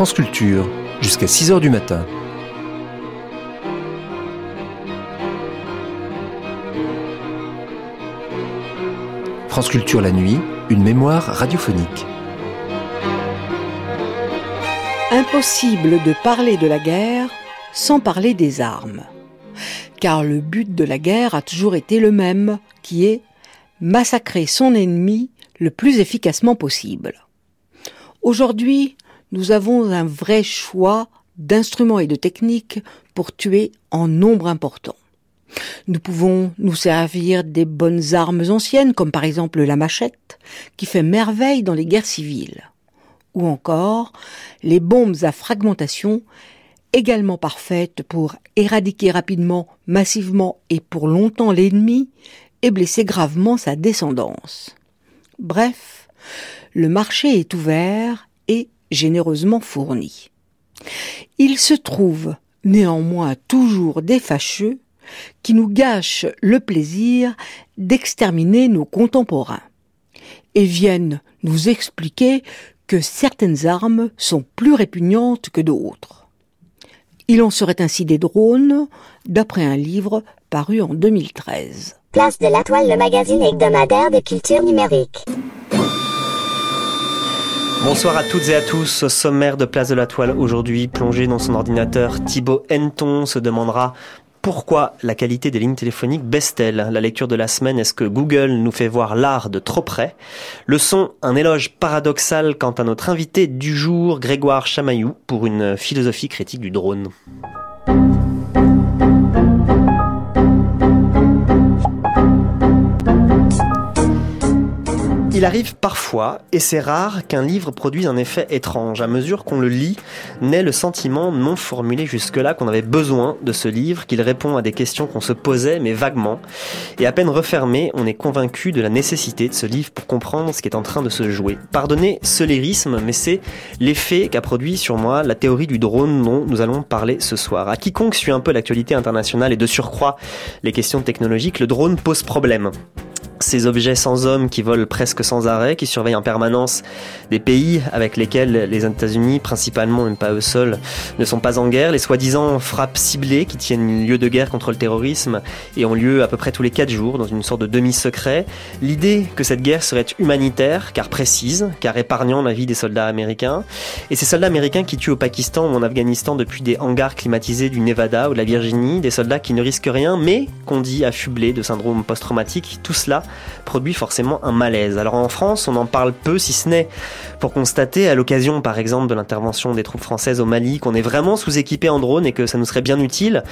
France Culture, jusqu'à 6h du matin. France Culture la nuit, une mémoire radiophonique. Impossible de parler de la guerre sans parler des armes. Car le but de la guerre a toujours été le même, qui est massacrer son ennemi le plus efficacement possible. Aujourd'hui, nous avons un vrai choix d'instruments et de techniques pour tuer en nombre important. Nous pouvons nous servir des bonnes armes anciennes, comme par exemple la machette, qui fait merveille dans les guerres civiles, ou encore les bombes à fragmentation, également parfaites pour éradiquer rapidement, massivement et pour longtemps l'ennemi et blesser gravement sa descendance. Bref, le marché est ouvert et généreusement fourni. Il se trouve néanmoins toujours des fâcheux qui nous gâchent le plaisir d'exterminer nos contemporains et viennent nous expliquer que certaines armes sont plus répugnantes que d'autres. Il en serait ainsi des drones, d'après un livre paru en 2013. Place de la Toile, le magazine hebdomadaire de culture numérique. Bonsoir à toutes et à tous. Au sommaire de Place de la Toile aujourd'hui, plongé dans son ordinateur, Thibaut Henton se demandera pourquoi la qualité des lignes téléphoniques baisse-t-elle La lecture de la semaine, est-ce que Google nous fait voir l'art de trop près? Le son, un éloge paradoxal quant à notre invité du jour, Grégoire Chamaillou, pour une philosophie critique du drone. Il arrive parfois, et c'est rare, qu'un livre produise un effet étrange. À mesure qu'on le lit, naît le sentiment non formulé jusque-là qu'on avait besoin de ce livre, qu'il répond à des questions qu'on se posait, mais vaguement. Et à peine refermé, on est convaincu de la nécessité de ce livre pour comprendre ce qui est en train de se jouer. Pardonnez ce lyrisme, mais c'est l'effet qu'a produit sur moi la théorie du drone dont nous allons parler ce soir. À quiconque suit un peu l'actualité internationale et de surcroît les questions technologiques, le drone pose problème ces objets sans hommes qui volent presque sans arrêt, qui surveillent en permanence des pays avec lesquels les États-Unis, principalement, même pas eux seuls, ne sont pas en guerre, les soi-disant frappes ciblées qui tiennent lieu de guerre contre le terrorisme et ont lieu à peu près tous les quatre jours dans une sorte de demi-secret, l'idée que cette guerre serait humanitaire, car précise, car épargnant la vie des soldats américains, et ces soldats américains qui tuent au Pakistan ou en Afghanistan depuis des hangars climatisés du Nevada ou de la Virginie, des soldats qui ne risquent rien, mais qu'on dit affublés de syndrome post-traumatique, tout cela produit forcément un malaise. Alors en France, on en parle peu, si ce n'est pour constater, à l'occasion par exemple de l'intervention des troupes françaises au Mali, qu'on est vraiment sous-équipé en drone et que ça nous serait bien utile,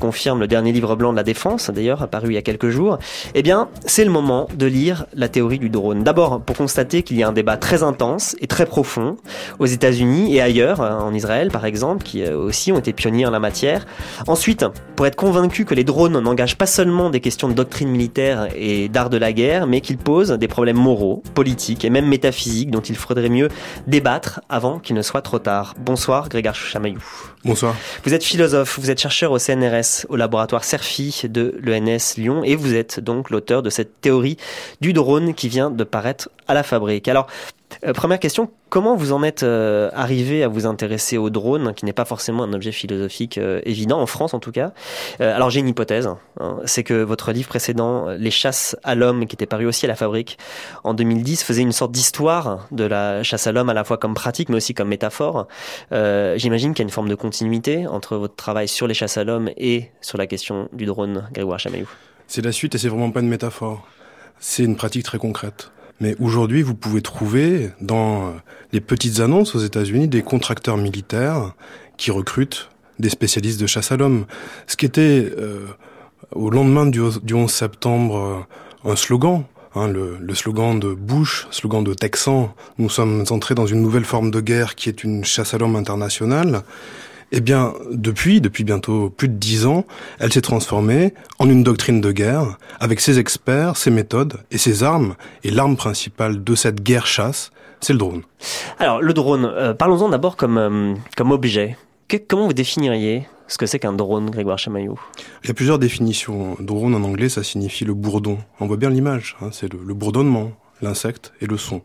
confirme le dernier livre blanc de la défense, d'ailleurs, apparu il y a quelques jours, eh bien, c'est le moment de lire la théorie du drone. D'abord, pour constater qu'il y a un débat très intense et très profond aux États-Unis et ailleurs, en Israël par exemple, qui euh, aussi ont été pionniers en la matière. Ensuite, pour être convaincu que les drones n'engagent pas seulement des questions de doctrine militaire et d'art de la guerre, mais qu'ils posent des problèmes moraux, politiques et même métaphysiques dont il faudrait mieux débattre avant qu'il ne soit trop tard. Bonsoir Grégoire Chamaillou. Bonsoir. Vous êtes philosophe, vous êtes chercheur au CNRS, au laboratoire CERFI de l'ENS Lyon, et vous êtes donc l'auteur de cette théorie du drone qui vient de paraître à la fabrique. Alors, euh, première question, comment vous en êtes euh, arrivé à vous intéresser au drone, qui n'est pas forcément un objet philosophique euh, évident, en France en tout cas? Alors j'ai une hypothèse, hein, c'est que votre livre précédent, Les chasses à l'homme, qui était paru aussi à la fabrique en 2010, faisait une sorte d'histoire de la chasse à l'homme à la fois comme pratique mais aussi comme métaphore. J'imagine qu'il y a une forme de continuité entre votre travail sur les chasses à l'homme et sur la question du drone, Grégoire Chamaillou. C'est la suite et c'est vraiment pas une métaphore. C'est une pratique très concrète. Mais aujourd'hui, vous pouvez trouver dans les petites annonces aux États-Unis des contracteurs militaires qui recrutent des spécialistes de chasse à l'homme. Ce qui était euh, au lendemain du, 11 septembre euh, un slogan, hein, le, le, slogan de Bush, slogan de Texan. Nous sommes entrés dans une nouvelle forme de guerre qui est une chasse à l'homme internationale. Eh bien, depuis, depuis bientôt plus de dix ans, elle s'est transformée en une doctrine de guerre, avec ses experts, ses méthodes et ses armes. Et l'arme principale de cette guerre-chasse, c'est le drone. Alors, le drone, euh, parlons-en d'abord comme, euh, comme objet. comment vous définiriez ce que c'est qu'un drone, Grégoire Chamaillot Il y a plusieurs définitions. Drone en anglais, ça signifie le bourdon. On voit bien l'image, hein, c'est le bourdonnement, l'insecte et le son.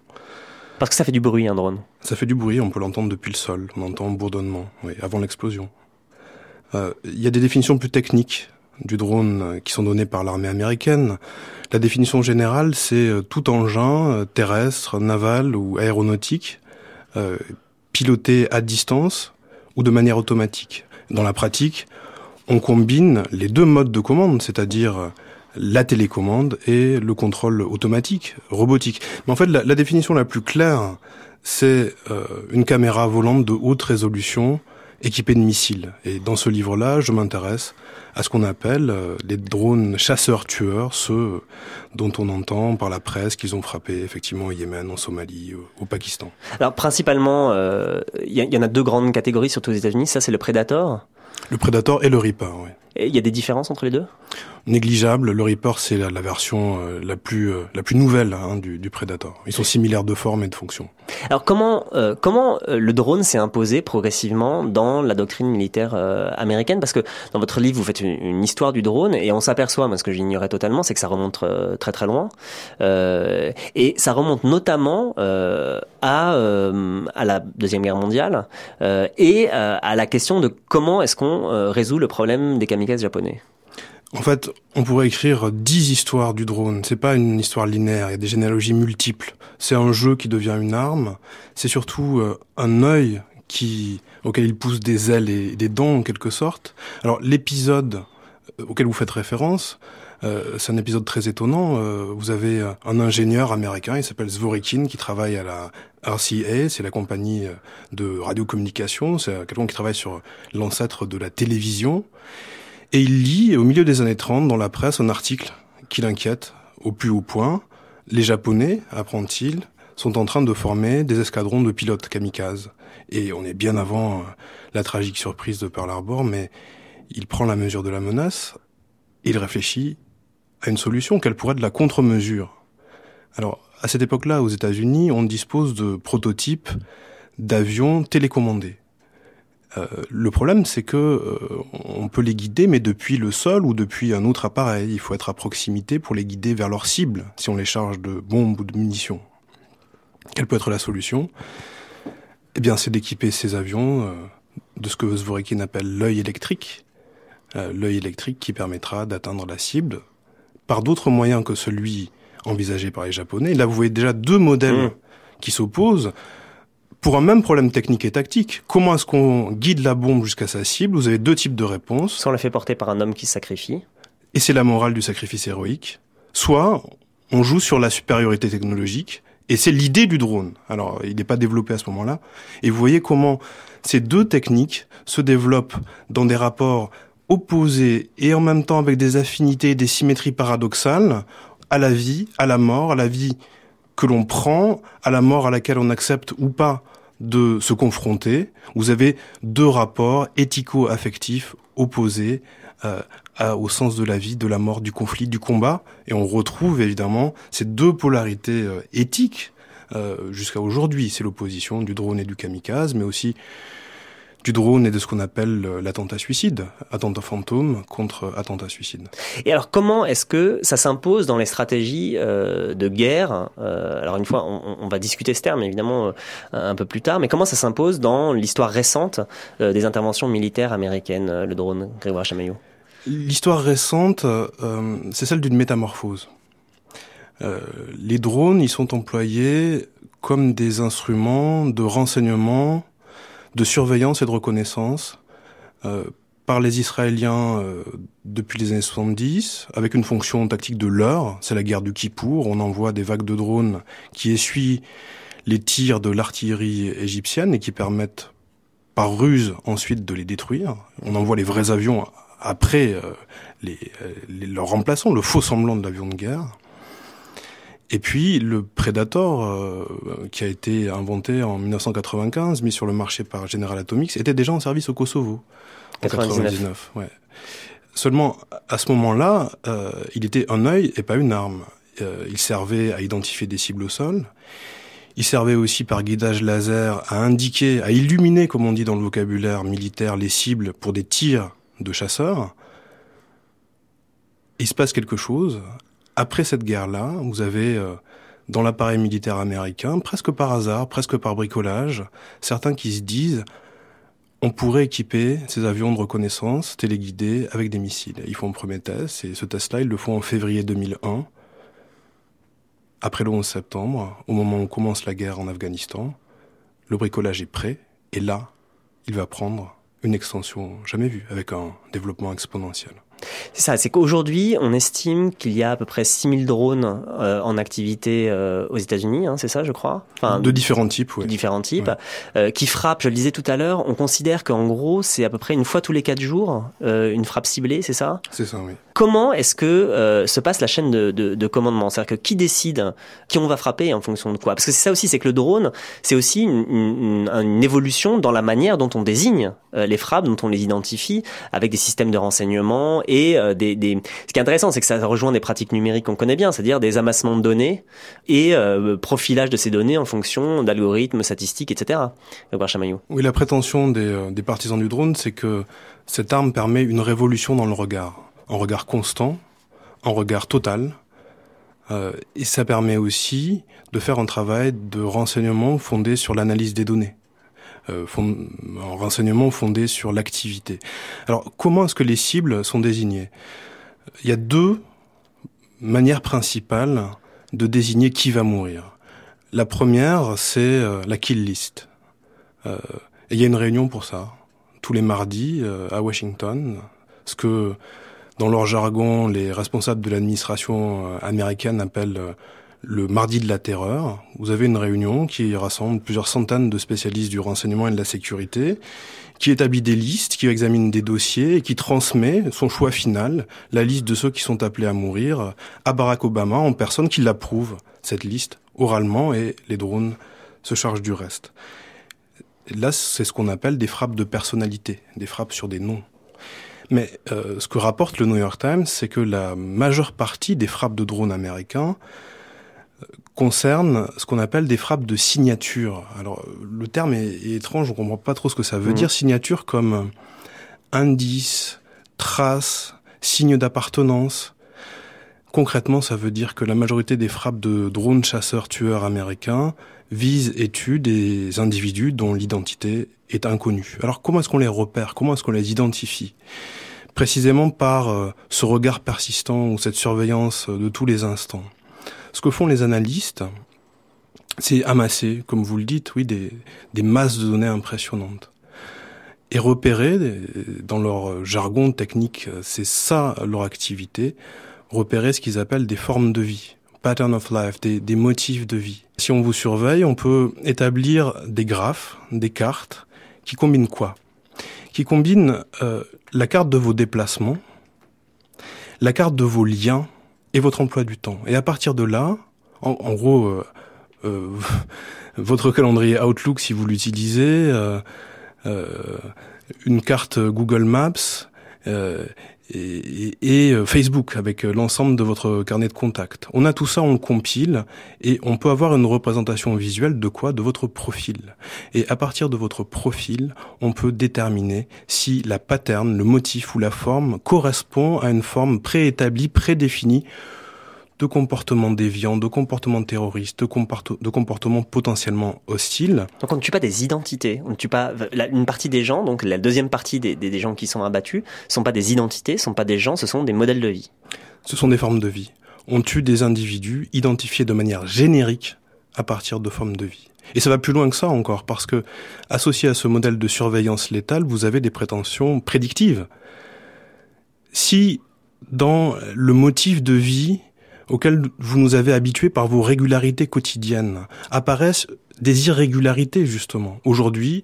Parce que ça fait du bruit un drone. Ça fait du bruit, on peut l'entendre depuis le sol, on entend un bourdonnement, oui, avant l'explosion. Euh, il y a des définitions plus techniques du drone euh, qui sont données par l'armée américaine. La définition générale, c'est euh, tout engin terrestre, naval ou aéronautique piloté à distance ou de manière automatique. Dans la pratique, on combine les deux modes de commande, c'est-à-dire la télécommande et le contrôle automatique, robotique. Mais en fait, la, définition la plus claire, c'est euh, une caméra volante de haute résolution équipée de missiles. Et dans ce livre-là, je m'intéresse à ce qu'on appelle euh, les drones chasseurs-tueurs, ceux dont on entend par la presse qu'ils ont frappé effectivement au Yémen, en Somalie, au, Pakistan. Alors principalement, il euh, y, y, en a deux grandes catégories, surtout aux États-Unis. Ça, c'est le Predator. Le Predator et le Reaper, oui. Il y a des différences entre les deux? Négligeable. Le Reaper, c'est la, version euh, la plus euh, la plus nouvelle hein, du, du, Predator. Ils sont similaires de forme et de fonction. Alors comment euh, comment le drone s'est imposé progressivement dans la doctrine militaire américaine? Parce que dans votre livre, vous faites une, histoire du drone et on s'aperçoit, moi ce que j'ignorais totalement, c'est que ça remonte très très loin. et ça remonte notamment à à la deuxième guerre mondiale et à la question de comment est-ce qu'on résout le problème des japonais. En fait, on pourrait écrire dix histoires du drone. C'est pas une histoire linéaire. Il y a des généalogies multiples. C'est un jeu qui devient une arme. C'est surtout euh, un œil qui, auquel il pousse des ailes et des dents en quelque sorte. Alors l'épisode euh, auquel vous faites référence, euh, c'est un épisode très étonnant. vous avez un ingénieur américain, il s'appelle Zvorikin, qui travaille à la RCA, c'est la compagnie de radiocommunication, c'est quelqu'un qui travaille sur l'ancêtre de la télévision. Et il lit, au milieu des années 30, dans la presse, un article qui l'inquiète au plus haut point. Les Japonais, apprend-il, sont en train de former des escadrons de pilotes kamikazes. Et on est bien avant euh, la tragique surprise de Pearl Harbor, mais il prend la mesure de la menace, il réfléchit à une solution, quelle pourrait être la contre-mesure. Alors, à cette époque-là, aux États-Unis, on dispose de prototypes d'avions télécommandés. Euh, le problème, c'est que euh, on peut les guider, mais depuis le sol ou depuis un autre appareil. Il faut être à proximité pour les guider vers leur cible, si on les charge de bombes ou de munitions. Quelle peut être la solution? Eh bien, c'est d'équiper ces avions euh, de ce que Zvorekin appelle l'œil électrique, l'œil électrique qui permettra d'atteindre la cible par d'autres moyens que celui envisagé par les Japonais. Là, vous voyez déjà deux modèles mmh. qui s'opposent pour un même problème technique et tactique. Comment est-ce qu'on guide la bombe jusqu'à sa cible? Vous avez deux types de réponses. Soit on la fait porter par un homme qui se sacrifie. Et c'est la morale du sacrifice héroïque. Soit on joue sur la supériorité technologique. Et c'est l'idée du drone. Alors, il n'est pas développé à ce moment-là. Et vous voyez comment ces deux techniques se développent dans des rapports opposés et en même temps avec des affinités, des symétries paradoxales à la vie, à la mort, à la vie que l'on prend, à la mort à laquelle on accepte ou pas de se confronter. Vous avez deux rapports éthico-affectifs opposés euh, au sens de la vie, de la mort, du conflit, du combat. Et on retrouve évidemment ces deux polarités euh, éthiques euh, jusqu'à aujourd'hui. C'est l'opposition du drone et du kamikaze, mais aussi du drone et de ce qu'on appelle l'attentat suicide, attentat fantôme contre attentat suicide. Et alors comment est-ce que ça s'impose dans les stratégies euh, de guerre euh, Alors une fois, on, on, va discuter ce terme évidemment euh, un peu plus tard, mais comment ça s'impose dans l'histoire récente des interventions militaires américaines, le drone, Grégoire Chamaillot L'histoire récente, c'est celle d'une métamorphose. les drones, ils sont employés comme des instruments de renseignement de surveillance et de reconnaissance euh, par les Israéliens euh, depuis les années 70, avec une fonction tactique de l'heure, c'est la guerre du Kippour, on envoie des vagues de drones qui essuient les tirs de l'artillerie égyptienne et qui permettent par ruse ensuite de les détruire. On envoie les vrais avions après euh, les, leurs remplaçants, le faux semblant de l'avion de guerre. Et puis le Predator, euh, qui a été inventé en 1995, mis sur le marché par General Atomics, était déjà en service au Kosovo. 99. ouais. Seulement, à ce moment-là, euh, il était un œil et pas une arme. Euh, il servait à identifier des cibles au sol. Il servait aussi par guidage laser à indiquer, à illuminer, comme on dit dans le vocabulaire militaire, les cibles pour des tirs de chasseurs. Il se passe quelque chose après cette guerre-là, vous avez euh, dans l'appareil militaire américain, presque par hasard, presque par bricolage, certains qui se disent on pourrait équiper ces avions de reconnaissance téléguidés avec des missiles. Ils font un premier test, et ce test-là, ils le font en février 2001, après le 11 septembre, au moment où commence la guerre en Afghanistan. Le bricolage est prêt, et là, il va prendre une extension jamais vue, avec un développement exponentiel. C'est ça, c'est qu'aujourd'hui, on estime qu'il y a à peu près 6000 drones euh, en activité euh, aux États-Unis, hein, c'est ça, je crois? Enfin, De différents types, oui. De différents types, euh, qui frappent, je le disais tout à l'heure, on considère qu'en gros, c'est à peu près une fois tous les 4 jours, une frappe ciblée, c'est ça? C'est ça, oui. Comment est-ce que euh, se passe la chaîne de, de, de commandement? C'est-à-dire que qui décide qui on va frapper en fonction de quoi? Parce que c'est ça aussi, c'est que le drone, c'est aussi une, une, une, évolution dans la manière dont on désigne les frappes, dont on les identifie, avec des systèmes de renseignement et euh, des, des, Ce qui est intéressant, c'est que ça rejoint des pratiques numériques qu'on connaît bien, c'est-à-dire des amassements de données et euh, profilage de ces données en fonction d'algorithmes, statistiques, etc. Oui, la prétention des, euh, des partisans du drone, c'est que cette arme permet une révolution dans le regard, un regard constant, un regard total, euh, et ça permet aussi de faire un travail de renseignement fondé sur l'analyse des données. Euh, en renseignement fondé sur l'activité. Alors, comment est-ce que les cibles sont désignées? Il y a deux manières principales de désigner qui va mourir. La première, c'est euh, la kill list. Euh, et il y a une réunion pour ça, tous les mardis à Washington, ce que dans leur jargon, les responsables de l'administration américaine appellent le mardi de la terreur. Vous avez une réunion qui rassemble plusieurs centaines de spécialistes du renseignement et de la sécurité, qui établit des listes, qui examine des dossiers et qui transmet son choix final, la liste de ceux qui sont appelés à mourir, à Barack Obama en personne qui l'approuve, cette liste, oralement, et les drones se chargent du reste. Là, c'est ce qu'on appelle des frappes de personnalité, des frappes sur des noms. Mais euh, ce que rapporte le New York Times, c'est que la majeure partie des frappes de drones américains concerne ce qu'on appelle des frappes de signature. Alors le terme est, étrange, on comprend pas trop ce que ça veut mmh. dire. Signature comme indice, trace, signe d'appartenance. Concrètement, ça veut dire que la majorité des frappes de drones chasseurs-tueurs américains visent et tuent des individus dont l'identité est inconnue. Alors comment est-ce qu'on les repère? Comment est-ce qu'on les identifie? Précisément par euh, ce regard persistant ou cette surveillance de tous les instants. Ce que font les analystes, c'est amasser, comme vous le dites, oui, des, des masses de données impressionnantes. Et repérer, dans leur jargon technique, c'est ça leur activité, repérer ce qu'ils appellent des formes de vie, pattern of life, des, des motifs de vie. Si on vous surveille, on peut établir des graphes, des cartes, qui combinent quoi? Qui combinent euh, la carte de vos déplacements, la carte de vos liens et votre emploi du temps. Et à partir de là, en, en gros, euh, euh, votre calendrier Outlook, si vous l'utilisez, euh, euh une carte Google Maps euh, et, et, Facebook avec l'ensemble de votre carnet de contacts. On a tout ça, on le compile et on peut avoir une représentation visuelle de quoi? De votre profil. Et à partir de votre profil, on peut déterminer si la pattern, le motif ou la forme correspond à une forme préétablie, prédéfinie de comportements déviants, de comportements terroristes, de, de comportements potentiellement hostiles. Donc on ne tue pas des identités, on ne tue pas une partie des gens, donc la deuxième partie des, des, gens qui sont abattus, sont pas des identités, sont pas des gens, ce sont des modèles de vie. Ce sont des formes de vie. On tue des individus identifiés de manière générique à partir de formes de vie. Et ça va plus loin que ça encore, parce que, associé à ce modèle de surveillance létale, vous avez des prétentions prédictives. Si, dans le motif de vie, auxquels vous nous avez habitués par vos régularités quotidiennes, apparaissent des irrégularités justement. Aujourd'hui,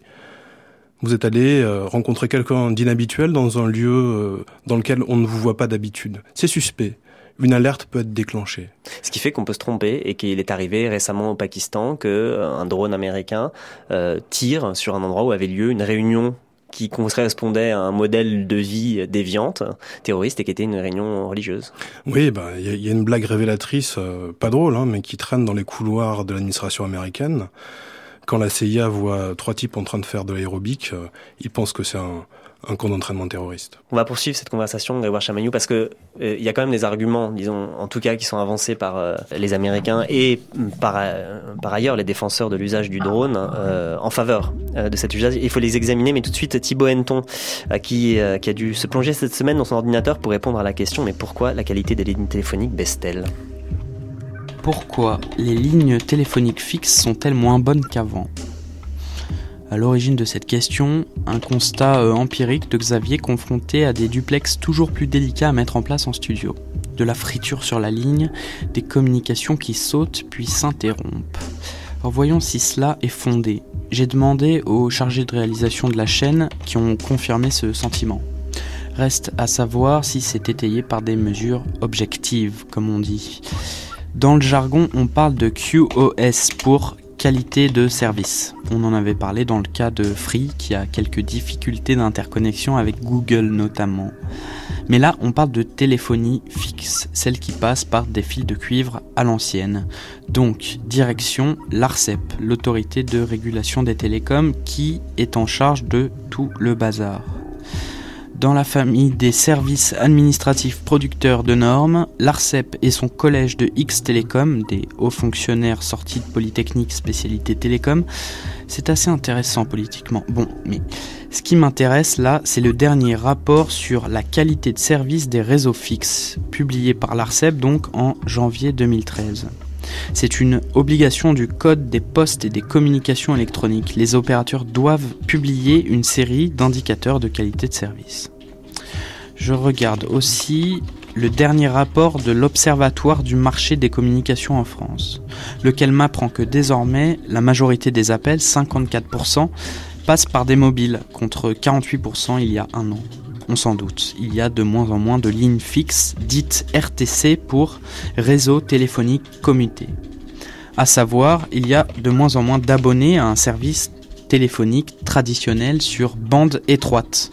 vous êtes allé euh, rencontrer quelqu'un d'inhabituel dans un lieu euh, dans lequel on ne vous voit pas d'habitude. C'est suspect. Une alerte peut être déclenchée. Ce qui fait qu'on peut se tromper et qu'il est arrivé récemment au Pakistan que euh, un drone américain tire sur un endroit où avait lieu une réunion qui correspondait à un modèle de vie déviante, terroriste, et qui était une réunion religieuse. Oui, bah il y, a une blague révélatrice, euh, pas drôle, hein, mais qui traîne dans les couloirs de l'administration américaine. Quand la CIA voit trois types en train de faire de l'aérobic, euh, ils pensent que c'est un, un camp d'entraînement terroriste. On va poursuivre cette conversation, Grégoire Chamaillou, parce que il y a quand même des arguments, disons, en tout cas, qui sont avancés par les Américains et par, par ailleurs les défenseurs de l'usage du drone en faveur de cet usage. Il faut les examiner, mais tout de suite, Thibaut Henton, qui, qui a dû se plonger cette semaine dans son ordinateur pour répondre à la question, mais pourquoi la qualité des lignes téléphoniques baisse-t-elle? Pourquoi les lignes téléphoniques fixes sont-elles moins bonnes qu'avant? À l'origine de cette question, un constat euh, empirique de Xavier confronté à des duplex toujours plus délicats à mettre en place en studio. De la friture sur la ligne, des communications qui sautent puis s'interrompent. voyons si cela est fondé. J'ai demandé aux chargés de réalisation de la chaîne qui ont confirmé ce sentiment. Reste à savoir si c'est étayé par des mesures objectives, comme on dit. Dans le jargon, on parle de QoS pour qualité de service. On en avait parlé dans le cas de Free qui a quelques difficultés d'interconnexion avec Google notamment. Mais là, on parle de téléphonie fixe, celle qui passe par des fils de cuivre à l'ancienne. Donc, direction l'ARCEP, l'autorité de régulation des télécoms, qui est en charge de tout le bazar. Dans la famille des services administratifs producteurs de normes, l'ARCEP et son collège de X Télécom, des hauts fonctionnaires sortis de Polytechnique spécialité télécom, c'est assez intéressant politiquement. Bon, mais ce qui m'intéresse là, c'est le dernier rapport sur la qualité de service des réseaux fixes, publié par l'ARCEP donc en janvier 2013. C'est une obligation du Code des postes et des communications électroniques. Les opérateurs doivent publier une série d'indicateurs de qualité de service. Je regarde aussi le dernier rapport de l'Observatoire du marché des communications en France, lequel m'apprend que désormais la majorité des appels, 54%, passent par des mobiles, contre 48% il y a un an. On s'en doute, il y a de moins en moins de lignes fixes, dites RTC pour réseau téléphonique commuté. À savoir, il y a de moins en moins d'abonnés à un service téléphonique traditionnel sur bande étroite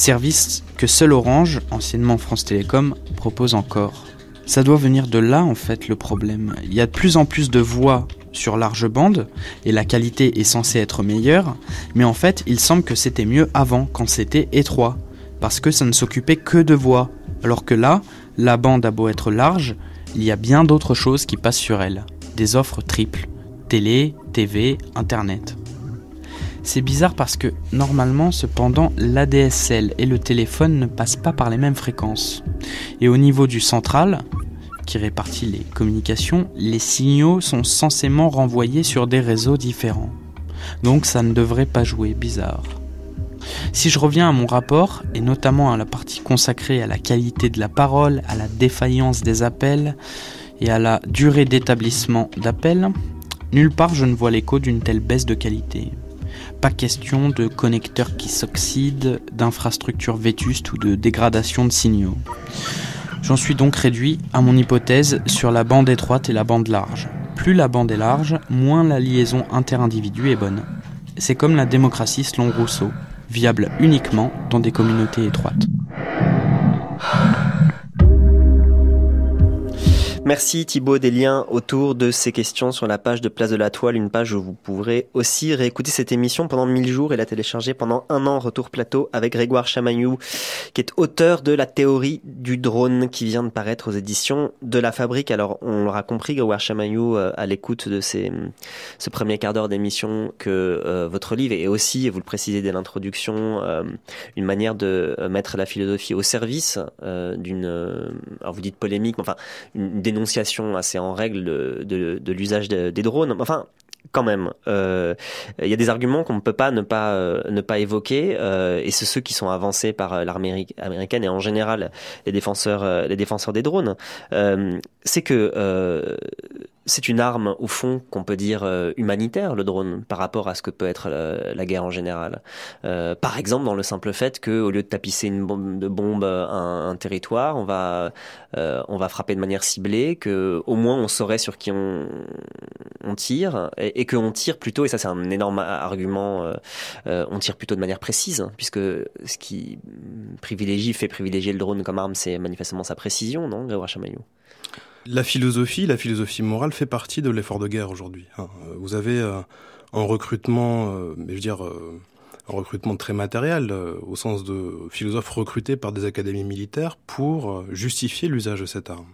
service que seul Orange, anciennement France Télécom, propose encore. Ça doit venir de là en fait le problème. Il y a de plus en plus de voix sur large bande et la qualité est censée être meilleure, mais en fait il semble que c'était mieux avant quand c'était étroit, parce que ça ne s'occupait que de voix, alors que là, la bande a beau être large, il y a bien d'autres choses qui passent sur elle, des offres triples, télé, TV, internet. C'est bizarre parce que normalement, cependant, l'ADSL et le téléphone ne passent pas par les mêmes fréquences. Et au niveau du central, qui répartit les communications, les signaux sont censément renvoyés sur des réseaux différents. Donc ça ne devrait pas jouer bizarre. Si je reviens à mon rapport, et notamment à la partie consacrée à la qualité de la parole, à la défaillance des appels et à la durée d'établissement d'appels, nulle part je ne vois l'écho d'une telle baisse de qualité. Pas question de connecteurs qui s'oxydent, d'infrastructures vétustes ou de dégradation de signaux. J'en suis donc réduit à mon hypothèse sur la bande étroite et la bande large. Plus la bande est large, moins la liaison interindividu est bonne. C'est comme la démocratie selon Rousseau, viable uniquement dans des communautés étroites. Merci Thibaut des liens autour de ces questions sur la page de Place de la Toile, une page où vous pourrez aussi réécouter cette émission pendant 1000 jours et la télécharger pendant un an retour plateau avec Grégoire Chamaillou qui est auteur de la théorie du drone qui vient de paraître aux éditions de la Fabrique. Alors on l'aura compris Grégoire Chamaillou euh, à l'écoute de ces, ce premier quart d'heure d'émission que euh, votre livre est aussi, et vous le précisez dès l'introduction, euh, une manière de mettre la philosophie au service d'une, alors vous dites polémique, mais enfin une dénonciation assez en règle de, l'usage des drones. Enfin, quand même, euh, il y a des arguments qu'on ne peut pas ne pas euh, ne pas évoquer, euh, et c'est ceux qui sont avancés par l'armée américaine et en général les défenseurs les défenseurs des drones. c'est que c'est une arme, au fond, qu'on peut dire euh, humanitaire, le drone, par rapport à ce que peut être la, guerre en général. Euh, par exemple, dans le simple fait qu'au lieu de tapisser une bombe, de bombe un, territoire, on va, euh, on va frapper de manière ciblée, que au moins on saurait sur qui on, tire, et, et qu'on tire plutôt, et ça c'est un énorme argument, on tire plutôt de manière précise, hein, puisque ce qui privilégie, fait privilégier le drone comme arme, c'est manifestement sa précision, non, Grégoire Chamaillot la philosophie, la philosophie morale fait partie de l'effort de guerre aujourd'hui. Hein. Vous avez euh, un recrutement, euh, mais je veux dire, euh, un recrutement très matériel, euh, au sens de philosophes recrutés par des académies militaires pour euh, justifier l'usage de cette arme.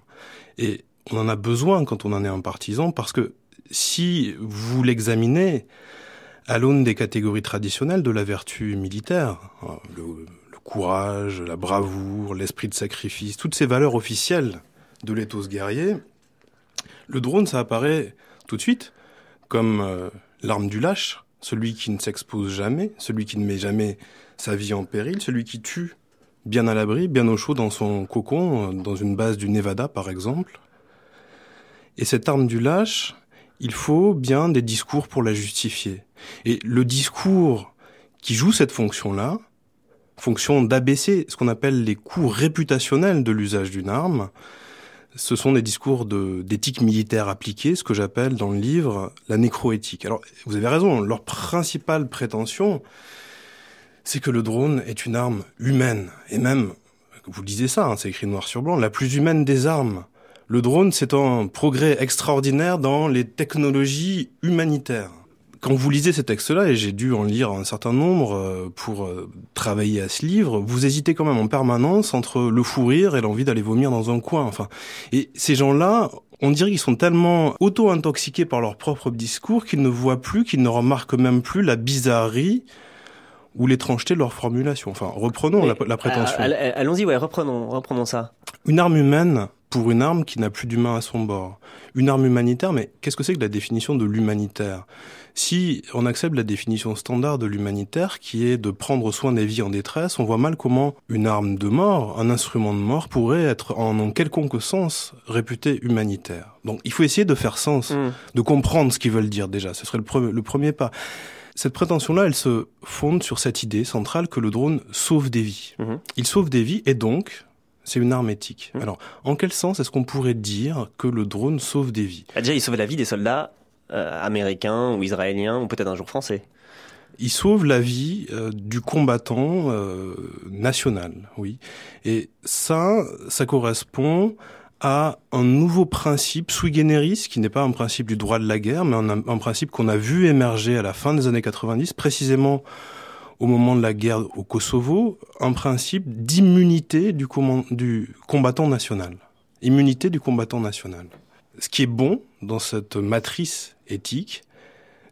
Et on en a besoin quand on en est un partisan, parce que si vous l'examinez à l'aune des catégories traditionnelles de la vertu militaire, hein, le courage, la bravoure, l'esprit de sacrifice, toutes ces valeurs officielles de l'éthos guerrier, le drone, ça apparaît tout de suite comme euh, l'arme du lâche, celui qui ne s'expose jamais, celui qui ne met jamais sa vie en péril, celui qui tue bien à l'abri, bien au chaud dans son cocon, euh, dans une base du Nevada par exemple. Et cette arme du lâche, il faut bien des discours pour la justifier. Et le discours qui joue cette fonction-là, fonction d'abaisser ce qu'on appelle les coûts réputationnels de l'usage d'une arme, ce sont des discours d'éthique militaire appliquée, ce que j'appelle dans le livre la nécroéthique. Alors, vous avez raison, leur principale prétention, c'est que le drone est une arme humaine, et même, vous le disiez ça, hein, c'est écrit noir sur blanc, la plus humaine des armes. Le drone, c'est un progrès extraordinaire dans les technologies humanitaires quand vous lisez ces textes-là, et j'ai dû en lire un certain nombre euh, pour euh, travailler à ce livre, vous hésitez quand même en permanence entre le fou rire et l'envie d'aller vomir dans un coin. Enfin, et ces gens-là, on dirait qu'ils sont tellement auto-intoxiqués par leur propre discours qu'ils ne voient plus, qu'ils ne remarquent même plus la bizarrerie ou l'étrangeté de leur formulation. Enfin, reprenons la, la, prétention. Allons-y, ouais, reprenons, reprenons ça. Une arme humaine pour une arme qui n'a plus d'humain à son bord. Une arme humanitaire, mais qu'est-ce que c'est que la définition de l'humanitaire? Si on accepte la définition standard de l'humanitaire, qui est de prendre soin des vies en détresse, on voit mal comment une arme de mort, un instrument de mort, pourrait être en quelconque sens réputé humanitaire. Donc il faut essayer de faire sens, mm. de comprendre ce qu'ils veulent dire déjà. Ce serait le, pre le premier pas. Cette prétention-là, elle se fonde sur cette idée centrale que le drone sauve des vies. Mm-hmm. Il sauve des vies et donc, c'est une arme éthique. Mmh. Alors, en quel sens est-ce qu'on pourrait dire que le drone sauve des vies? Bah, Déjà, il sauve la vie des soldats euh, américains ou israéliens ou peut-être un jour français. Il sauve la vie euh, du combattant euh, national, oui. Et ça, ça correspond à un nouveau principe sui generis, qui n'est pas un principe du droit de la guerre, mais un, principe qu'on a vu émerger à la fin des années 90, précisément au moment de la guerre au Kosovo un principe d'immunité du combattant national. Immunité du combattant national. Ce qui est bon dans cette matrice éthique,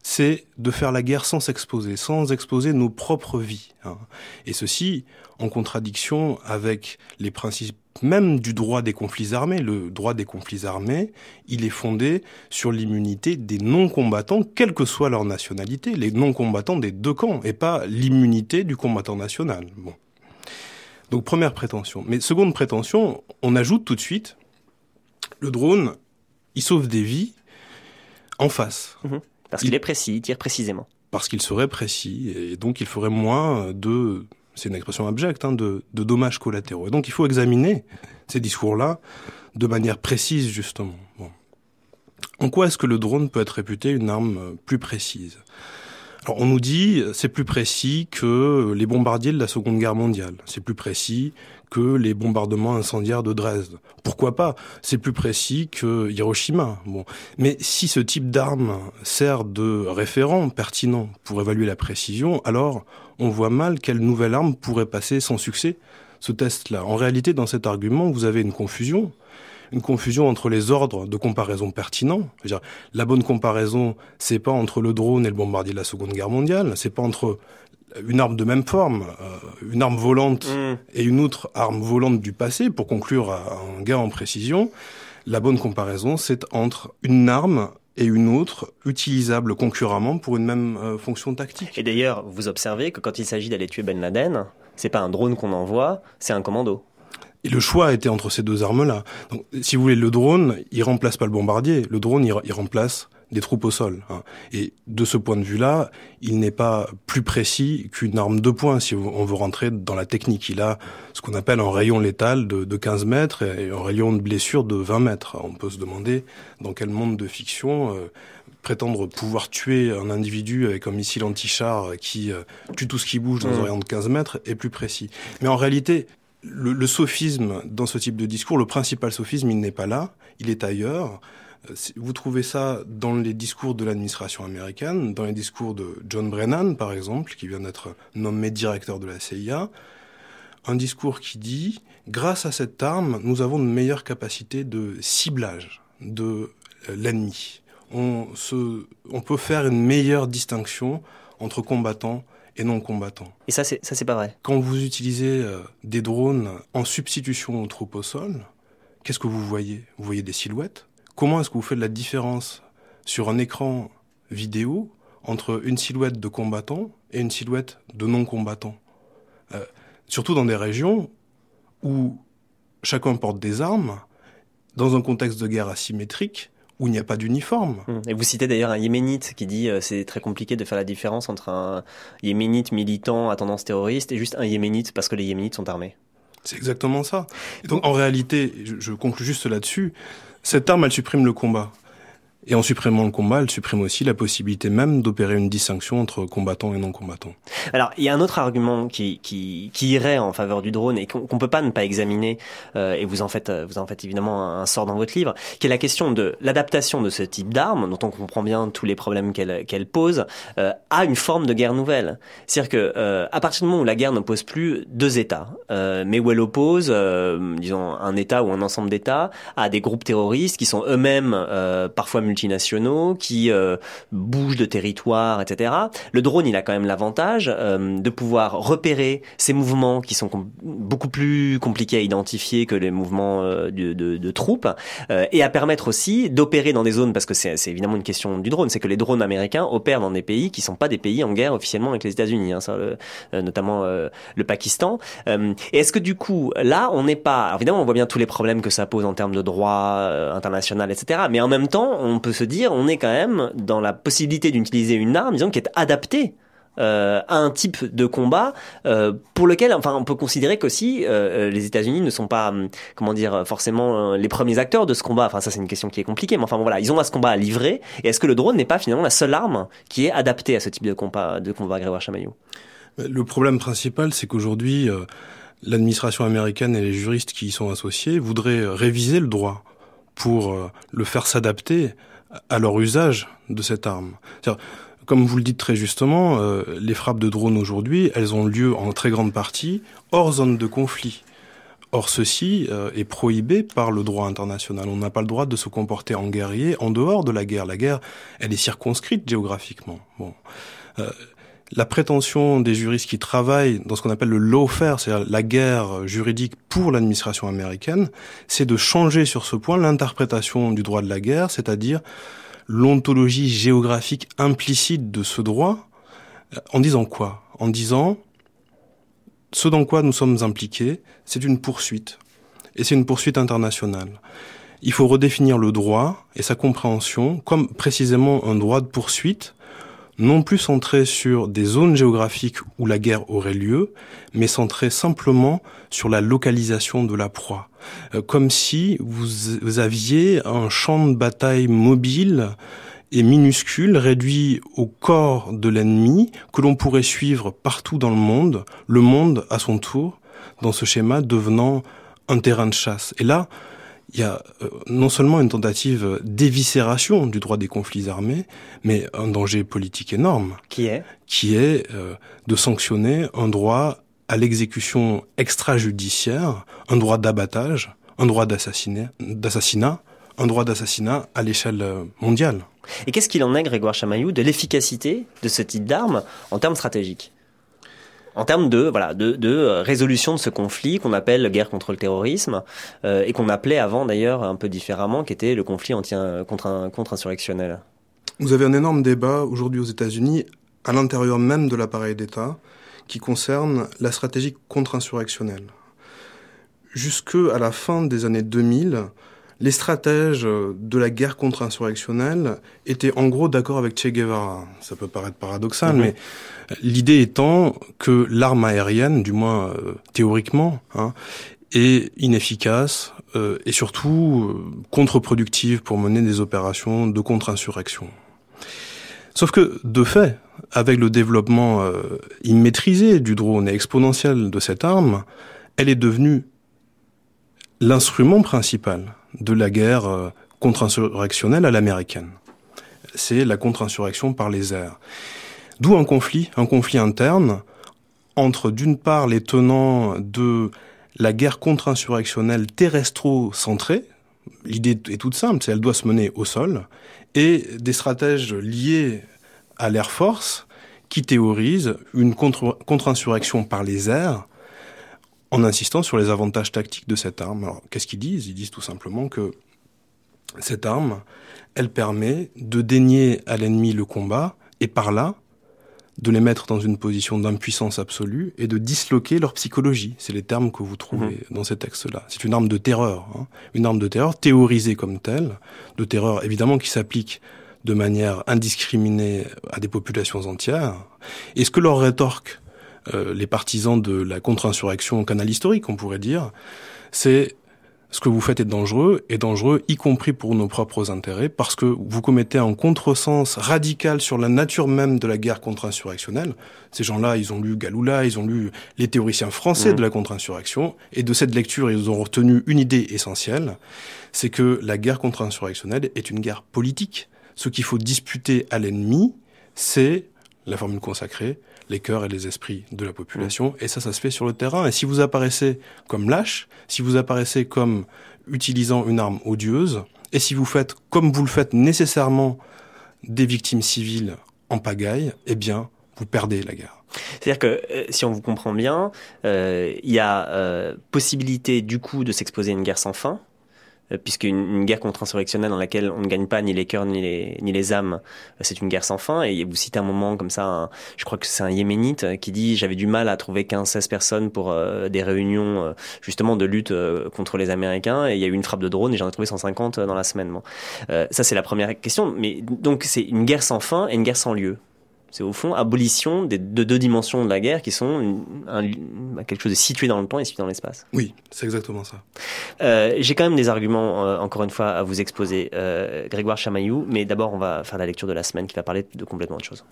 c'est de faire la guerre sans s'exposer, sans exposer nos propres vies. Hein. Et ceci en contradiction avec les principes même du droit des conflits armés. Le droit des conflits armés, il est fondé sur l'immunité des non-combattants, quelle que soit leur nationalité, les non-combattants des deux camps, et pas l'immunité du combattant national. Bon. Donc première prétention. Mais seconde prétention, on ajoute tout de suite, le drone, il sauve des vies en face. Mmh. Parce qu'il est précis, il tire précisément. Parce qu'il serait précis, et donc il ferait moins de c'est une expression abjecte, hein, de, de, dommages collatéraux. Et donc il faut examiner ces discours-là de manière précise, justement. Bon. En quoi est-ce que le drone peut être réputé une arme plus précise? Alors on nous dit c'est plus précis que les bombardiers de la Seconde Guerre mondiale, c'est plus précis que les bombardements incendiaires de Dresde. Pourquoi pas? C'est plus précis que Hiroshima. Bon, mais si ce type d'arme sert de référent pertinent pour évaluer la précision, alors on voit mal quelle nouvelle arme pourrait passer sans succès ce test-là. En réalité, dans cet argument, vous avez une confusion une confusion entre les ordres de comparaison pertinents. dire, la bonne comparaison, c'est pas entre le drone et le bombardier de la Seconde Guerre mondiale, c'est pas entre une arme de même forme, euh, une arme volante mm. et une autre arme volante du passé, pour conclure un gain en précision. La bonne comparaison, c'est entre une arme et une autre utilisable concurremment pour une même euh, fonction tactique. Et d'ailleurs, vous observez que quand il s'agit d'aller tuer Ben Laden, c'est pas un drone qu'on envoie, c'est un commando. Et le choix a été entre ces deux armes-là. Donc, si vous voulez, le drone, il remplace pas le bombardier. Le drone, il, remplace des troupes au sol. Hein. Et de ce point de vue-là, il n'est pas plus précis qu'une arme de poing si on veut rentrer dans la technique. Il a ce qu'on appelle un rayon létal de, de 15 mètres et un rayon de blessure de 20 mètres. On peut se demander dans quel monde de fiction euh, prétendre pouvoir tuer un individu avec un missile anti-char qui euh, tue tout ce qui bouge dans un mmh. rayon de 15 mètres est plus précis. Mais en réalité, le, le, sophisme dans ce type de discours, le principal sophisme, il n'est pas là, il est ailleurs. Vous trouvez ça dans les discours de l'administration américaine, dans les discours de John Brennan, par exemple, qui vient d'être nommé directeur de la CIA. Un discours qui dit, grâce à cette arme, nous avons une meilleure capacité de ciblage de l'ennemi. On, on peut faire une meilleure distinction entre combattants et non combattants. Et ça, c'est ça, c'est pas vrai. Quand vous utilisez euh, des drones en substitution aux troupes au sol, qu'est-ce que vous voyez? Vous voyez des silhouettes? Comment est-ce que vous faites la différence sur un écran vidéo entre une silhouette de combattant et une silhouette de non combattant euh, Surtout dans des régions où chacun porte des armes, dans un contexte de guerre asymétrique, où il n'y a pas d'uniforme. Hum. Et vous citez d'ailleurs un yéménite qui dit euh, c'est très compliqué de faire la différence entre un yéménite militant à tendance terroriste et juste un yéménite parce que les yéménites sont armés. C'est exactement ça. donc en réalité, je, je conclue juste là-dessus, cette arme, elle supprime le combat. Et en supprimant le combat, elle supprime aussi la possibilité même d'opérer une distinction entre combattants et non combattants. Alors, il y a un autre argument qui, qui, qui irait en faveur du drone et qu'on peut pas ne pas examiner, euh, et vous en faites, vous en faites évidemment un sort dans votre livre, qui est la question de l'adaptation de ce type d'arme, dont on comprend bien tous les problèmes qu'elle qu'elle pose, euh, à une forme de guerre nouvelle. C'est-à-dire que euh, à partir du moment où la guerre n'oppose plus deux États, euh, mais où elle oppose, euh, disons, un État ou un ensemble d'États à des groupes terroristes qui sont eux-mêmes parfois multinationaux qui euh, bougent de territoire, etc. Le drone, il a quand même l'avantage euh, de pouvoir repérer ces mouvements qui sont beaucoup plus compliqués à identifier que les mouvements euh, de, de, de, troupes, et à permettre aussi d'opérer dans des zones, parce que c'est évidemment une question du drone, c'est que les drones américains opèrent dans des pays qui sont pas des pays en guerre officiellement avec les États-Unis, hein, notamment le Pakistan. et est-ce que du coup, là, on n'est pas, alors évidemment, on voit bien tous les problèmes que ça pose en termes de droit international, etc. Mais en même temps, on peut se dire, on est quand même dans la possibilité d'utiliser une arme, disons, qui est adaptée euh, à un type de combat euh, pour lequel, enfin, on peut considérer qu'aussi euh, les États-Unis ne sont pas, hum, comment dire, forcément les premiers acteurs de ce combat. Enfin, ça, c'est une question qui est compliquée, mais enfin, voilà, ils ont à ce combat à livrer. Et est-ce que le drone n'est pas finalement la seule arme qui est adaptée à ce type de combat, de combat Grégoire Chamaillot Le problème principal, c'est qu'aujourd'hui, l'administration américaine et les juristes qui y sont associés voudraient réviser le droit pour le faire s'adapter à leur usage de cette arme. Comme vous le dites très justement, euh, les frappes de drones aujourd'hui, elles ont lieu en très grande partie hors zone de conflit. Or, ceci euh, est prohibé par le droit international. On n'a pas le droit de se comporter en guerrier en dehors de la guerre. La guerre, elle est circonscrite géographiquement. Bon. Euh, la prétention des juristes qui travaillent dans ce qu'on appelle le lawfare, c'est-à-dire la guerre juridique pour l'administration américaine, c'est de changer sur ce point l'interprétation du droit de la guerre, c'est-à-dire l'ontologie géographique implicite de ce droit, en disant quoi? En disant ce dans quoi nous sommes impliqués, c'est une poursuite, et c'est une poursuite internationale. Il faut redéfinir le droit et sa compréhension comme précisément un droit de poursuite non plus centré sur des zones géographiques où la guerre aurait lieu, mais centré simplement sur la localisation de la proie. Euh, comme si vous, aviez un champ de bataille mobile et minuscule réduit au corps de l'ennemi que l'on pourrait suivre partout dans le monde, le monde à son tour, dans ce schéma devenant un terrain de chasse. Et là, il y a euh, non seulement une tentative d'éviscération du droit des conflits armés, mais un danger politique énorme. Qui est? Qui est euh, de sanctionner un droit à l'exécution extrajudiciaire, un droit d'abattage, un droit d'assassinat, un droit d'assassinat à l'échelle euh, mondiale. Et qu'est-ce qu'il en est, Grégoire Chamaillou, de l'efficacité de ce type d'arme en termes stratégiques? En termes de voilà de, euh, résolution de ce conflit qu'on appelle guerre contre le terrorisme euh, et qu'on appelait avant d'ailleurs un peu différemment, qui était le conflit anti contre contre insurrectionnel. Vous avez un énorme débat aujourd'hui aux États-Unis à l'intérieur même de l'appareil d'État qui concerne la stratégie contre-insurrectionnelle. Jusque à la fin des années 2000, les stratèges de la guerre contre-insurrectionnelle étaient en gros d'accord avec Che Guevara. Ça peut paraître paradoxal, mhm. mais l'idée étant que l'arme aérienne, du moins euh, théoriquement, hein, est inefficace euh, et surtout euh, contre-productive pour mener des opérations de contre-insurrection. Sauf que, de fait, avec le développement immaîtrisé du drone et exponentiel de cette arme, elle est devenue l'instrument principal de la guerre euh, contre-insurrectionnelle à l'américaine. C'est la contre-insurrection par les airs. D'où un conflit, un conflit interne entre d'une part les tenants de la guerre contre-insurrectionnelle terrestro-centrée, l'idée est toute simple, c'est elle doit se mener au sol, et des stratèges liés à l'Air Force qui théorisent une contre-insurrection par les airs en insistant sur les avantages tactiques de cette arme. Alors, qu'est-ce qu'ils disent? Ils disent tout simplement que cette arme, elle permet de dénier à l'ennemi le combat et par là de les mettre dans une position d'impuissance absolue et de disloquer leur psychologie. C'est les termes que vous trouvez mhm. dans ces textes-là. C'est une arme de terreur, hein. une arme de terreur théorisée comme telle, de terreur évidemment qui s'applique de manière indiscriminée à des populations entières. Et ce que leur rétorque euh, les partisans de la contre-insurrection au canal historique, on pourrait dire, c'est ce que vous faites est dangereux, et dangereux y compris pour nos propres intérêts, parce que vous commettez un contresens radical sur la nature même de la guerre contre-insurrectionnelle. Ces gens-là, ils ont lu Galula, ils ont lu les théoriciens français mmh. de la contre-insurrection, et de cette lecture, ils ont retenu une idée essentielle, c'est que la guerre contre-insurrectionnelle est une guerre politique. Ce qu'il faut disputer à l'ennemi, c'est la formule consacrée, les cœurs et les esprits de la population. Et ça, ça se fait sur le terrain. Et si vous apparaissez comme lâche, si vous apparaissez comme utilisant une arme odieuse, et si vous faites, comme vous le faites nécessairement, des victimes civiles en pagaille, eh bien, vous perdez la guerre. C'est-à-dire que euh, si on vous comprend bien, euh, il y a euh, possibilité du coup de s'exposer à une guerre sans fin, puisqu'une une guerre contre-insurrectionnelle dans laquelle on ne gagne pas ni les cœurs ni les, ni les âmes, euh, c'est une guerre sans fin. Et vous citez un moment comme ça, je crois que c'est un yéménite euh, qui dit j'avais du mal à trouver 15-16 personnes pour des réunions justement de lutte contre les Américains, et il y a eu une frappe de drone et j'en ai trouvé 150 dans la semaine. Bon. ça c'est la première question. Mais donc c'est une guerre sans fin et une guerre sans lieu. C'est au fond abolition des, de deux dimensions de la guerre qui sont quelque chose de situé dans le temps et situé dans l'espace. Oui, c'est exactement ça. Euh, J'ai quand même des arguments, euh, encore une fois, à vous exposer. Euh, Grégoire Chamaillou, mais d'abord on va faire la lecture de la semaine qui va parler de complètement autre chose.